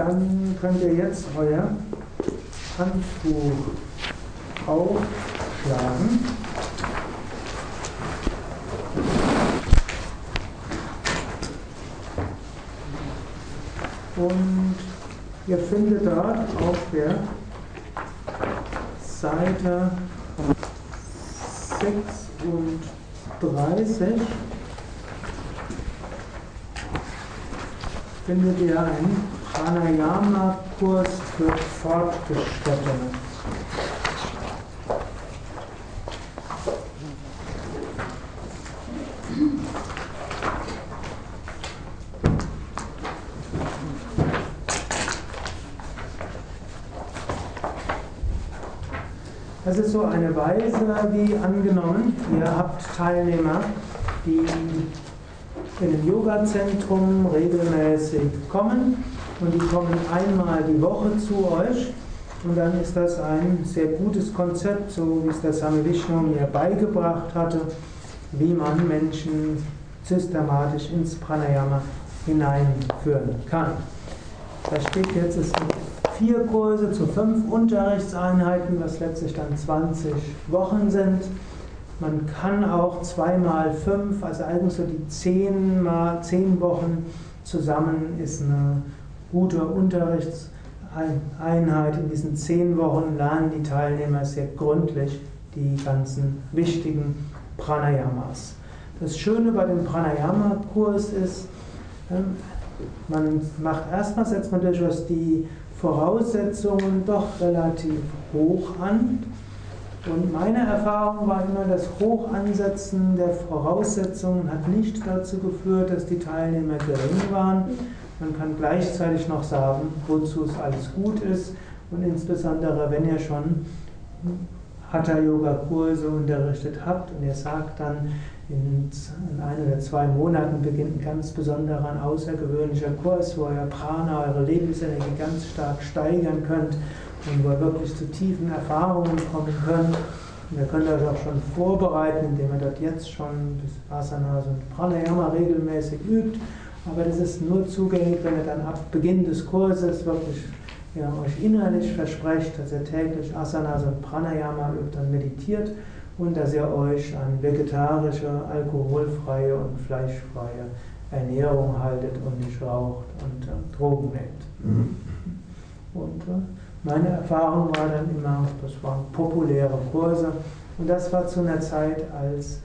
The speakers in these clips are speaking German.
dann könnt ihr jetzt euer Handbuch aufschlagen. Und ihr findet dort auf der Seite 36 findet ihr einen Pranayama-Kurs für Fortgeschrittene. Das ist so eine Weise, wie angenommen, ihr habt Teilnehmer, die in ein Yoga-Zentrum regelmäßig kommen und die kommen einmal die Woche zu euch und dann ist das ein sehr gutes Konzept, so wie es der Same Vishnu mir beigebracht hatte, wie man Menschen systematisch ins Pranayama hineinführen kann. Da steht jetzt, es sind vier Kurse zu fünf Unterrichtseinheiten, was letztlich dann 20 Wochen sind. Man kann auch zweimal fünf, also eigentlich so die zehn, mal, zehn Wochen zusammen ist eine gute Unterrichtseinheit. In diesen zehn Wochen lernen die Teilnehmer sehr gründlich die ganzen wichtigen Pranayamas. Das Schöne bei dem Pranayama-Kurs ist, ähm, man macht erstmal, setzt man durchaus die Voraussetzungen doch relativ hoch an. Und meine Erfahrung war immer, das Hochansetzen der Voraussetzungen hat nicht dazu geführt, dass die Teilnehmer gering waren. Man kann gleichzeitig noch sagen, wozu es alles gut ist. Und insbesondere, wenn ihr schon Hatha-Yoga-Kurse unterrichtet habt und ihr sagt dann, in, ein oder zwei Monaten beginnt ein ganz besonderer, ein außergewöhnlicher Kurs, wo ihr Prana, eure Lebensenergie ganz stark steigern könnt und wo ihr wirklich zu tiefen Erfahrungen kommen könnt. Und ihr könnt euch auch schon vorbereiten, indem ihr dort jetzt schon Asanas und Pranayama regelmäßig übt. Aber das ist nur zugänglich, wenn ihr dann ab Beginn des Kurses wirklich ja, euch innerlich versprecht, dass ihr täglich Asanas und Pranayama übt und meditiert und dass ihr euch an vegetarische, alkoholfreie und fleischfreie Ernährung haltet und nicht raucht und äh, Drogen nehmt. Und äh, meine Erfahrung war dann immer, das waren populäre Kurse und das war zu einer Zeit, als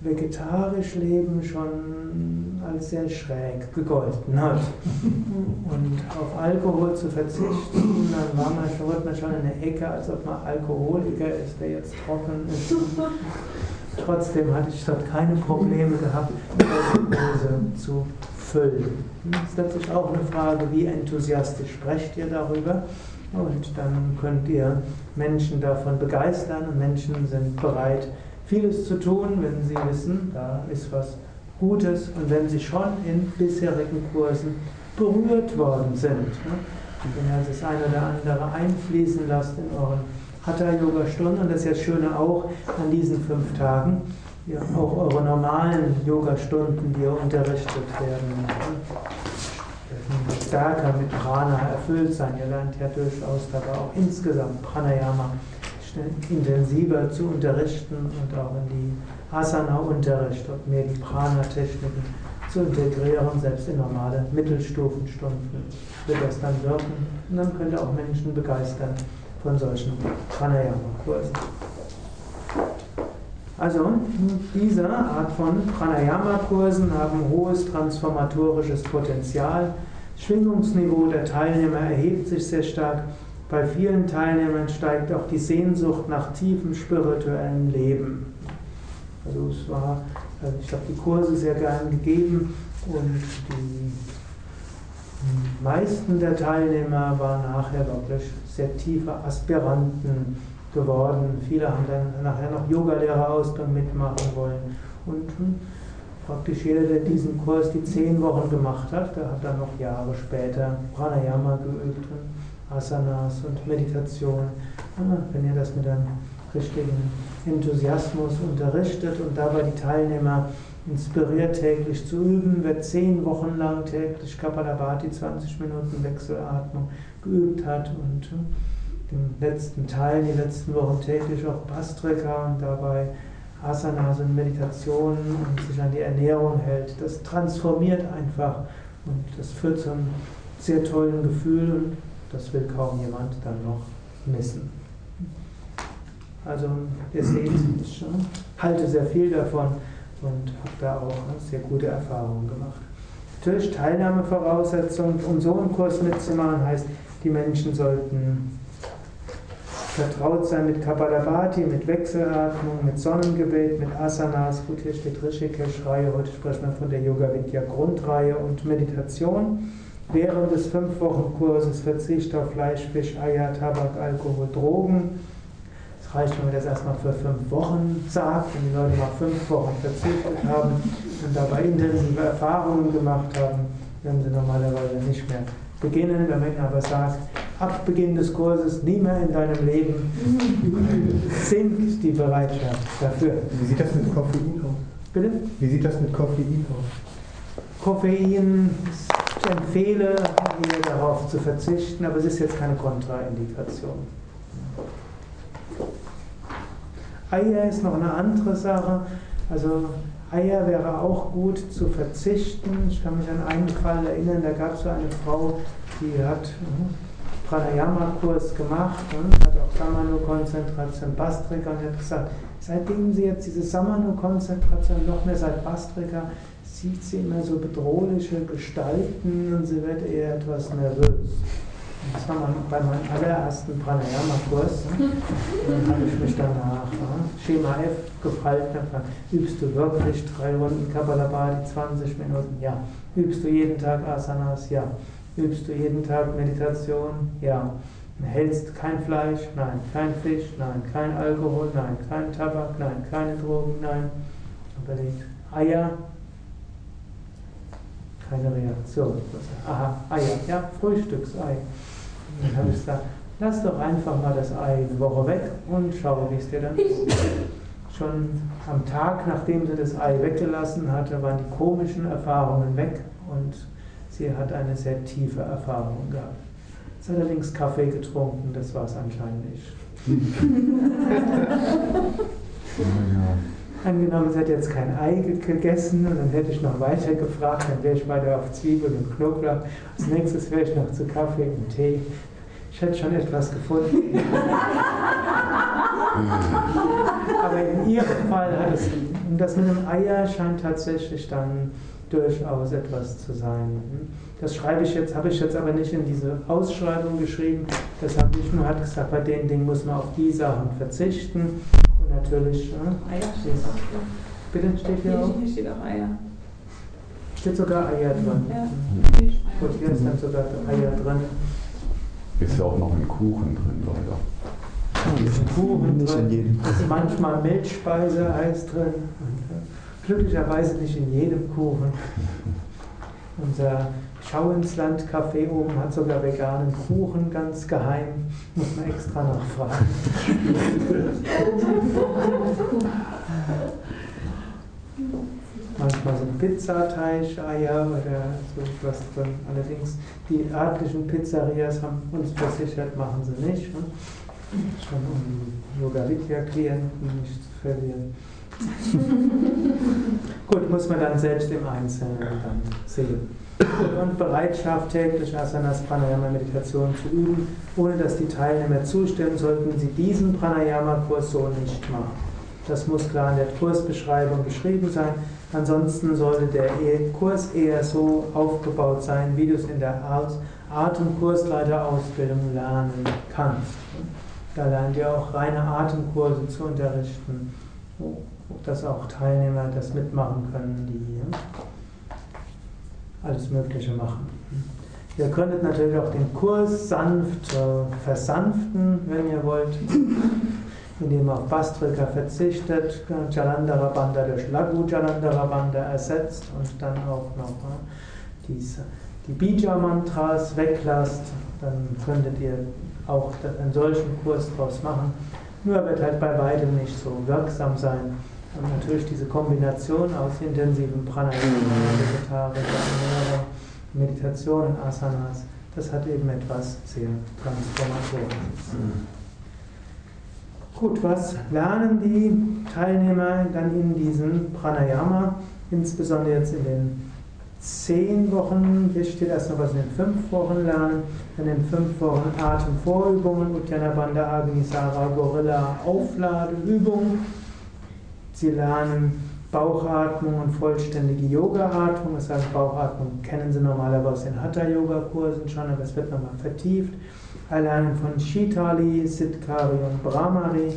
vegetarisch Leben schon als sehr schräg gegolten hat. Und auf Alkohol zu verzichten, dann war man schon, man schon in der Ecke, als ob man Alkoholiker ist, der jetzt trocken ist. Trotzdem hatte ich dort keine Probleme gehabt, die Hose zu füllen. Das ist letztlich auch eine Frage, wie enthusiastisch sprecht ihr darüber? Und dann könnt ihr Menschen davon begeistern und Menschen sind bereit, vieles zu tun, wenn sie wissen, da ist was Gutes und wenn sie schon in bisherigen Kursen berührt worden sind. Wenn ihr das eine oder andere einfließen lasst in euren Hatha-Yoga-Stunden, und das ist ja das Schöne auch an diesen fünf Tagen, ja, auch eure normalen Yoga-Stunden, die ihr unterrichtet werden, stärker mit Prana erfüllt sein. Ihr lernt ja durchaus dabei auch insgesamt Pranayama intensiver zu unterrichten und auch in die Asana-Unterricht und mehr die Prana-Techniken zu integrieren, selbst in normale Mittelstufenstunden wird das dann wirken. Und dann könnt ihr auch Menschen begeistern von solchen Pranayama-Kursen. Also, diese Art von Pranayama-Kursen haben hohes transformatorisches Potenzial. Schwingungsniveau der Teilnehmer erhebt sich sehr stark bei vielen Teilnehmern steigt auch die Sehnsucht nach tiefem spirituellen Leben. Also es war, also ich habe die Kurse sehr gern gegeben und die meisten der Teilnehmer waren nachher wirklich sehr tiefe Aspiranten geworden. Viele haben dann nachher noch Yogalehrerausbildung mitmachen wollen. Und praktisch jeder, der diesen Kurs die zehn Wochen gemacht hat, der hat dann noch Jahre später Pranayama geübt Asanas und Meditation. Wenn ihr das mit einem richtigen Enthusiasmus unterrichtet und dabei die Teilnehmer inspiriert täglich zu üben, wer zehn Wochen lang täglich Kapalabhati 20 Minuten Wechselatmung geübt hat und den letzten Teil, die letzten Wochen täglich auch Bastrika und dabei Asanas und Meditationen und sich an die Ernährung hält. Das transformiert einfach und das führt zu einem sehr tollen Gefühl und das will kaum jemand dann noch missen. Also ihr seht, ich halte sehr viel davon und habe da auch sehr gute Erfahrungen gemacht. Natürlich Teilnahmevoraussetzungen, um so einen Kurs mitzumachen, heißt, die Menschen sollten vertraut sein mit Kapalabhati, mit Wechselatmung, mit Sonnengebet, mit Asanas. Gut, hier steht Rishikesh-Reihe, heute sprechen wir von der Yoga Vidya Grundreihe und Meditation. Während des fünf Wochen Kurses Verzicht auf Fleisch, Fisch, Eier, Tabak, Alkohol, Drogen. Es reicht, wenn man das erstmal für fünf Wochen sagt, wenn die Leute mal fünf Wochen verzichtet haben und dabei intensive Erfahrungen gemacht haben, werden sie normalerweise nicht mehr beginnen. Wenn man aber sagt, ab Beginn des Kurses nie mehr in deinem Leben, sinkt die Bereitschaft dafür. Wie sieht das mit Koffein aus? Bitte? Wie sieht das mit Koffein aus? Koffein, ich empfehle hier darauf zu verzichten, aber es ist jetzt keine Kontraindikation. Eier ist noch eine andere Sache. Also Eier wäre auch gut zu verzichten. Ich kann mich an einen Fall erinnern, da gab es so eine Frau, die hat Pranayama-Kurs gemacht, und hat auch Samano-Konzentration, Bastrika und hat gesagt, seitdem sie jetzt diese Samano-Konzentration noch mehr seit Bastrika, sieht sie immer so bedrohliche Gestalten und sie wird eher etwas nervös. Das war bei meinem allerersten Pranayama-Kurs. Ne? Dann habe ich mich danach ne? Schema F gefallen. Übst du wirklich drei Runden Kapalabhati, 20 Minuten? Ja. Übst du jeden Tag Asanas? Ja. Übst du jeden Tag Meditation? Ja. Hältst kein Fleisch? Nein. Kein Fisch? Nein. Kein Alkohol? Nein. Kein Tabak? Nein. Keine Drogen? Nein. Überlegt. Eier? Keine Reaktion. Aha, Eier. Ja, Frühstücksei. Dann habe ich gesagt, lass doch einfach mal das Ei eine Woche weg und schau, wie es dir dann geht. Schon am Tag, nachdem sie das Ei weggelassen hatte, waren die komischen Erfahrungen weg und sie hat eine sehr tiefe Erfahrung gehabt. Sie hat allerdings Kaffee getrunken, das war es anscheinend nicht. Angenommen, sie hat jetzt kein Ei gegessen und dann hätte ich noch weiter gefragt, dann wäre ich weiter auf Zwiebeln und Knoblauch. Als nächstes wäre ich noch zu Kaffee und Tee. Ich hätte schon etwas gefunden. Aber in ihrem Fall hat es, das mit dem Eier scheint tatsächlich dann durchaus etwas zu sein. Das schreibe ich jetzt, habe ich jetzt aber nicht in diese Ausschreibung geschrieben. Das habe ich nur hat gesagt, bei den Dingen muss man auf die Sachen verzichten. Natürlich. Äh, Eier steht auch. Bitte steht hier, hier auch? Hier steht auch Eier. Steht sogar Eier drin. Ja. Gut, hier ist dann sogar Eier drin. Ist ja auch noch ein Kuchen drin, leider. Ist Kuchen drin, ist manchmal Milchspeiseeis drin. Glücklicherweise nicht in jedem Kuchen. Unser Schau ins Land Café oben hat sogar veganen Kuchen, ganz geheim. Muss man extra nachfragen. Manchmal sind Pizzateicheier oder so etwas drin. Allerdings, die örtlichen Pizzerias haben uns versichert, machen sie nicht. Ne? Schon um Yoga Vidya Klienten nicht zu verlieren. Gut, muss man dann selbst im Einzelnen dann sehen. Und Bereitschaft, täglich Asanas Pranayama Meditation zu üben, ohne dass die Teilnehmer zustimmen, sollten sie diesen Pranayama-Kurs so nicht machen. Das muss klar in der Kursbeschreibung geschrieben sein. Ansonsten sollte der e- Kurs eher so aufgebaut sein, wie du es in der Atemkursleiterausbildung lernen kannst. Da lernt ihr auch reine Atemkurse zu unterrichten, dass auch Teilnehmer das mitmachen können, die alles Mögliche machen. Ihr könntet natürlich auch den Kurs sanft äh, versanften, wenn ihr wollt indem man auf Bastrika verzichtet, Jalandhara Bandha durch Lagu Jalandhara Bandha ersetzt und dann auch noch ne, diese, die Bija-Mantras weglasst, dann könntet ihr auch einen solchen Kurs draus machen. Nur wird halt bei weitem nicht so wirksam sein, Und natürlich diese Kombination aus intensivem Pranayama, vegetarischer Ernährung, Meditation und Asanas, das hat eben etwas sehr Transformatorisches. Gut, was lernen die Teilnehmer dann in diesem Pranayama, insbesondere jetzt in den zehn Wochen, hier steht erst noch was in den fünf Wochen lernen, in den fünf Wochen Atemvorübungen, Uddiyana Bandha Agnisara Gorilla Aufladeübungen. Sie lernen Bauchatmung und vollständige Yoga-Atmung. Das heißt, Bauchatmung kennen Sie normalerweise in Hatha-Yoga-Kursen schon, aber es wird nochmal vertieft. Erlernen von Shitali, Siddhkari und Brahmari.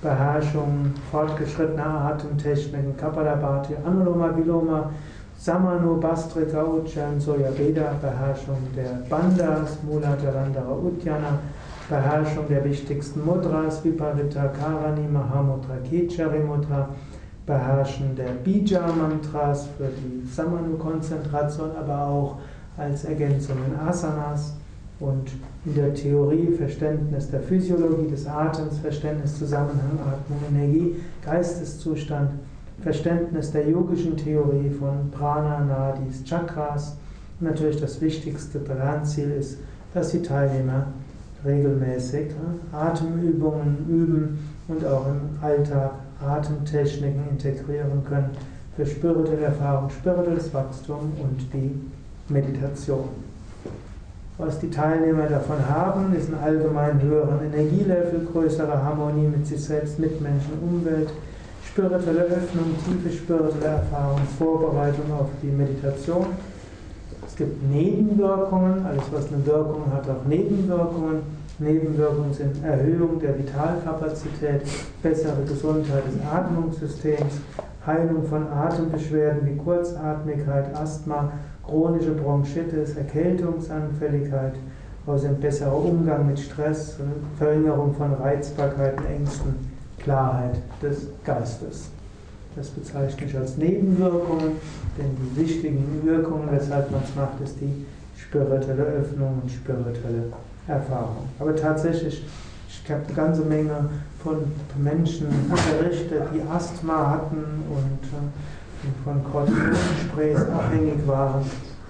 Beherrschung fortgeschrittener Atemtechniken, Kapalabhati, Anuloma Viloma, Samano, Bastrika, Ujjain, Soya Veda, Beherrschung der Bandhas, Mula Jalandhara Uddiyana, Beherrschung der wichtigsten Mudras, Viparita, Karani, Mahamudra, Kechari Mudra, Beherrschen der Bija-Mantras für die Samanu-Konzentration, aber auch als Ergänzung in Asanas und in der Theorie Verständnis der Physiologie des Atems, Verständnis Zusammenhang, Atmung, Energie, Geisteszustand, Verständnis der yogischen Theorie von Prana, Nadis, Chakras. Und natürlich das wichtigste Lernziel ist, dass die Teilnehmer regelmäßig Atemübungen üben und auch im Alltag Atemtechniken integrieren können für spirituelle Erfahrung, spirituelles Wachstum und die Meditation. Was die Teilnehmer davon haben, ist einen allgemein höheren Energielevel, größere Harmonie mit sich selbst, Mitmenschen, Umwelt, spirituelle Öffnung, tiefe spirituelle Erfahrung, Vorbereitung auf die Meditation. Es gibt Nebenwirkungen, alles was eine Wirkung hat, auch Nebenwirkungen. Nebenwirkungen sind Erhöhung der Vitalkapazität, bessere Gesundheit des Atmungssystems, Heilung von Atembeschwerden wie Kurzatmigkeit, Asthma, chronische Bronchitis, Erkältungsanfälligkeit, außerdem besserer Umgang mit Stress, Verringerung von Reizbarkeiten, Ängsten, Klarheit des Geistes. Das bezeichne ich als Nebenwirkungen, denn die wichtigen Wirkungen, weshalb man es macht, ist die spirituelle Öffnung und spirituelle Erfahrung. Aber tatsächlich, ich habe eine ganze Menge von Menschen berichtet, die Asthma hatten und äh, von Cortisonsprays abhängig waren.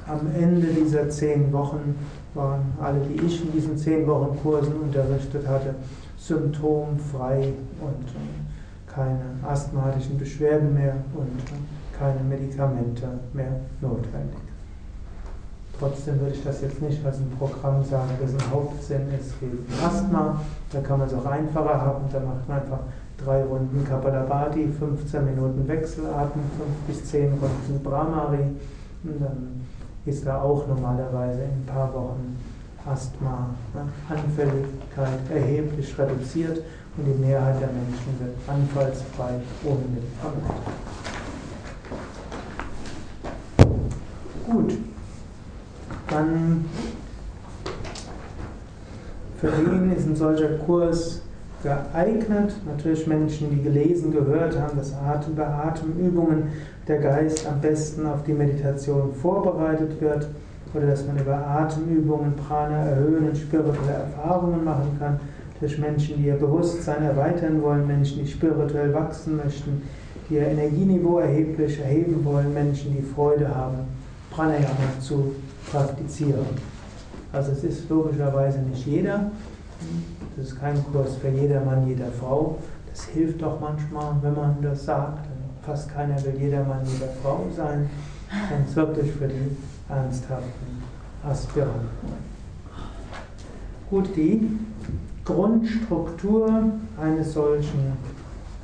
Am Ende dieser zehn Wochen waren alle, die ich in diesen zehn Wochen Kursen unterrichtet hatte, symptomfrei und keine asthmatischen Beschwerden mehr und keine Medikamente mehr notwendig. Trotzdem würde ich das jetzt nicht als ein Programm sagen, dessen Hauptsinn ist gegen Asthma. Da kann man es auch einfacher haben. Da macht man einfach drei Runden Kapalabhati, 15 Minuten Wechselatmen, 5 bis 10 Runden Brahmari. Und dann ist da auch normalerweise in ein paar Wochen Asthma, ne, Anfälligkeit erheblich reduziert und die Mehrheit der Menschen wird anfallsfrei ohne Medikamente. Gut. Dann für wen ist ein solcher Kurs geeignet? Natürlich Menschen, die gelesen, gehört haben, dass Atem, bei Atemübungen der Geist am besten auf die Meditation vorbereitet wird oder dass man über Atemübungen Prana erhöhen und spirituelle Erfahrungen machen kann. Durch Menschen, die ihr Bewusstsein erweitern wollen, Menschen, die spirituell wachsen möchten, die ihr Energieniveau erheblich erheben wollen, Menschen, die Freude haben, Pranayama zu praktizieren. Also es ist logischerweise nicht jeder. Das ist kein Kurs für jedermann, jeder Frau. Das hilft doch manchmal, wenn man das sagt. Fast keiner will jedermann, jeder Frau sein. Dann ist wirklich für die ernsthaften Aspiranten. Gut, die Grundstruktur eines solchen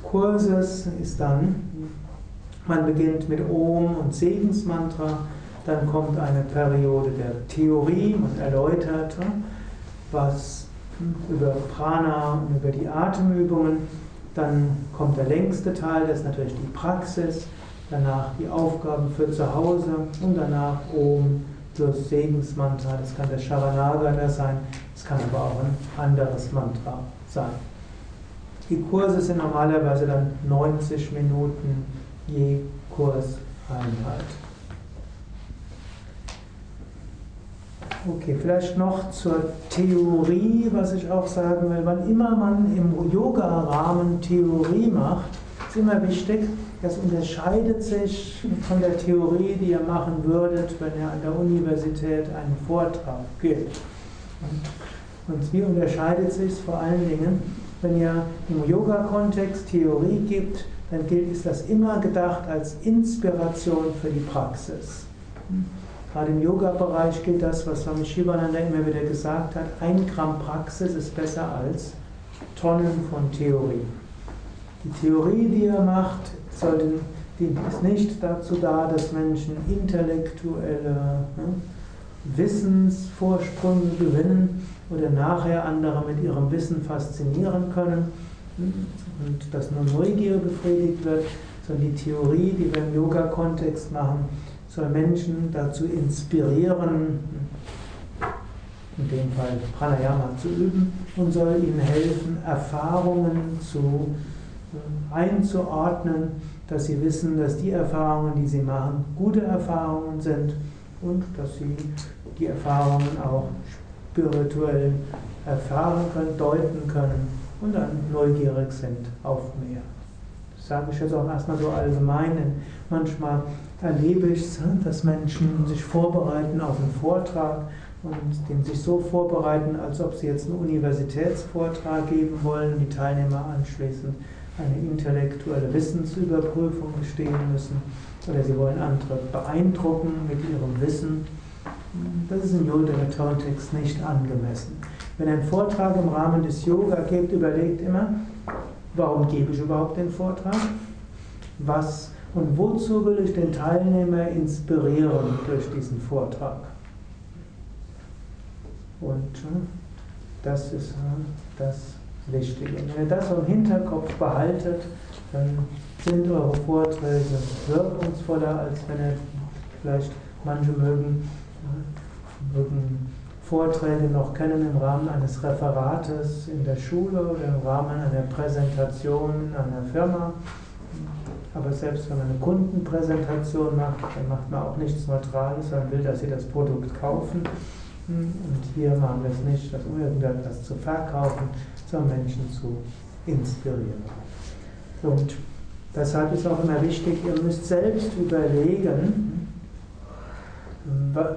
Kurses ist dann, man beginnt mit Om und Segensmantra dann kommt eine Periode der Theorie und erläutert, was über Prana und über die Atemübungen. Dann kommt der längste Teil, das ist natürlich die Praxis. Danach die Aufgaben für zu Hause und danach Om plus Segensmantra. Das kann der Sharanagata sein, kann aber auch ein anderes Mantra sein. Die Kurse sind normalerweise dann 90 Minuten je Kurseinheit. Okay, vielleicht noch zur Theorie, was ich auch sagen will. Wann immer man im Yoga-Rahmen Theorie macht, ist immer wichtig, das unterscheidet sich von der Theorie, die ihr machen würdet, wenn ihr an der Universität einen Vortrag gebt. Und wie unterscheidet sich es vor allen Dingen, wenn ihr im Yoga-Kontext Theorie gibt, dann gilt, ist das immer gedacht als Inspiration für die Praxis. Gerade im Yoga-Bereich gilt das, was Swami Shivananda immer wieder gesagt hat, ein Gramm Praxis ist besser als Tonnen von Theorie. Die Theorie, die er macht, sollte, die ist nicht dazu da, dass Menschen intellektuelle ne, Wissensvorsprünge gewinnen oder nachher andere mit ihrem Wissen faszinieren können und dass nur Neugier befriedigt wird, sondern die Theorie, die wir im Yoga-Kontext machen, soll Menschen dazu inspirieren, in dem Fall Pranayama zu üben und soll ihnen helfen, Erfahrungen zu äh, einzuordnen, dass sie wissen, dass die Erfahrungen, die sie machen, gute Erfahrungen sind und dass sie die Erfahrungen auch spirituell erfahren können, deuten können und dann neugierig sind auf mehr. Das sage ich jetzt auch erstmal so allgemein. Manchmal erlebe ich es, dass Menschen sich vorbereiten auf einen Vortrag und den sich so vorbereiten, als ob sie jetzt einen Universitätsvortrag geben wollen und die Teilnehmer anschließend eine intellektuelle Wissensüberprüfung bestehen müssen oder sie wollen andere beeindrucken mit ihrem Wissen. Das ist im Yoga-Kontext nicht angemessen. Wenn ein Vortrag im Rahmen des Yoga gibt, überlegt immer, warum gebe ich überhaupt den Vortrag? Was und wozu will ich den Teilnehmer inspirieren durch diesen Vortrag? Und äh, das ist äh, das Wichtige. Und wenn ihr das im Hinterkopf behaltet, dann sind eure Vorträge wirkungsvoller, als wenn ihr vielleicht manche mögen, mögen Vorträge noch kennen im Rahmen eines Referates in der Schule oder im Rahmen einer Präsentation einer Firma. Aber selbst wenn man eine Kundenpräsentation macht, dann macht man auch nichts Neutrales, sondern will, dass sie das Produkt kaufen. Und hier machen wir es nicht, um irgendetwas zu verkaufen, sondern Menschen zu inspirieren. Und deshalb ist auch immer wichtig, ihr müsst selbst überlegen,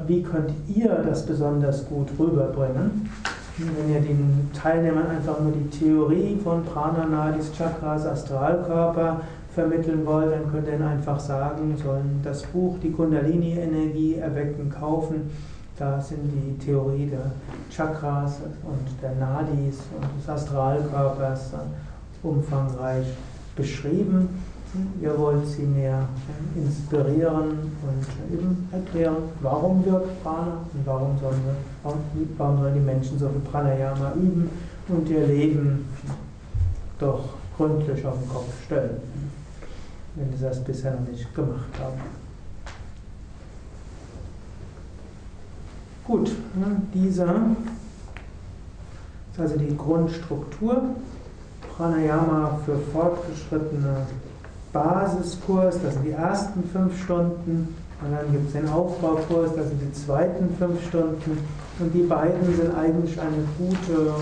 wie könnt ihr das besonders gut rüberbringen? Wenn ihr den Teilnehmern einfach nur die Theorie von Prana, Nadis, Chakras, Astralkörper vermitteln wollt, dann könnt ihr ihnen einfach sagen, sollen das Buch Die Kundalini-Energie erwecken kaufen. Da sind die Theorie der Chakras und der Nadis und des Astralkörpers umfangreich beschrieben. Ihr wollt sie mehr inspirieren und eben erklären, warum wirkt Prana und warum sollen, wir, warum sollen die Menschen so viel Pranayama üben und ihr Leben doch gründlich auf den Kopf stellen, wenn sie das bisher noch nicht gemacht haben. Gut, ne, dieser ist also die Grundstruktur. Pranayama für Fortgeschrittene Basiskurs, das sind die ersten fünf Stunden. Und dann gibt es den Aufbaukurs, das sind die zweiten fünf Stunden. Und die beiden sind eigentlich eine gute,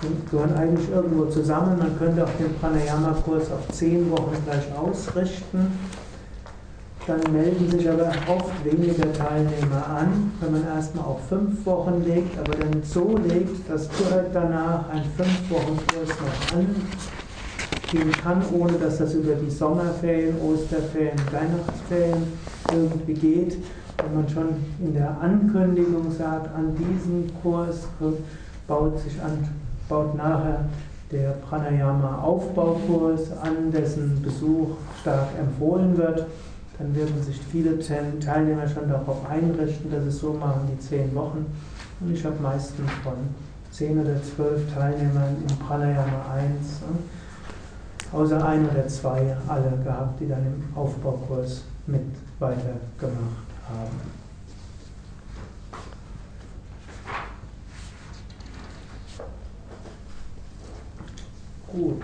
hm, gehören eigentlich irgendwo zusammen. Man könnte auch den Pranayama-Kurs auf zehn Wochen gleich ausrichten. Dann melden sich aber oft weniger Teilnehmer an, wenn man erstmal auf fünf Wochen legt, aber dann so legt, dass direkt danach ein fünf Wochen Kurs noch an gehen kann, ohne dass das über die Sommerferien, Osterferien, Weihnachtsferien irgendwie geht. Wenn man schon in der Ankündigung sagt, an diesem Kurs baut sich an, baut nachher der Pranayama Aufbaukurs an, dessen Besuch stark empfohlen wird, dann werden sich viele Teilnehmer schon darauf einrichten, dass es so machen, die zehn Wochen. Und ich habe meistens von zehn oder zwölf Teilnehmern im Pranayama 1 außer ein oder zwei alle gehabt, die dann im Aufbaukurs mit weitergemacht haben. Gut,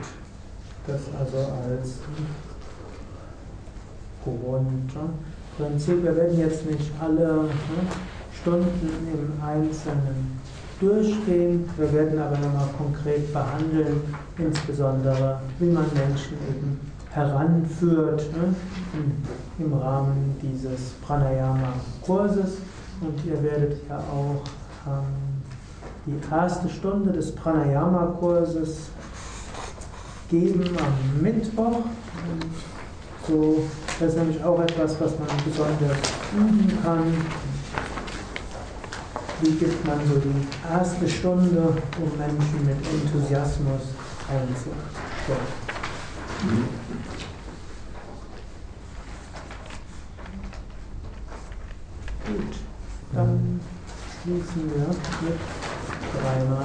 das also als Grundprinzip. Wir werden jetzt nicht alle ne, Stunden im Einzelnen durchgehen. Wir werden aber nochmal konkret behandeln, insbesondere wie man Menschen eben heranführt ne, im Rahmen dieses Pranayama-Kurses. Und ihr werdet ja auch ähm, die erste Stunde des Pranayama-Kurses geben am Mittwoch. Und so, das ist nämlich auch etwas, was man besonders üben kann. Wie gibt man so die erste Stunde, um Menschen mit Enthusiasmus einzustellen? Gut, dann schließen wir mit dreimal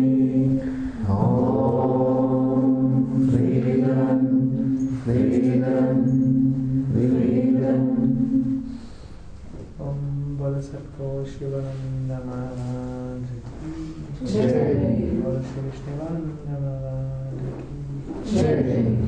तो शिवानंद जय श्री शिवानंद महाराज जय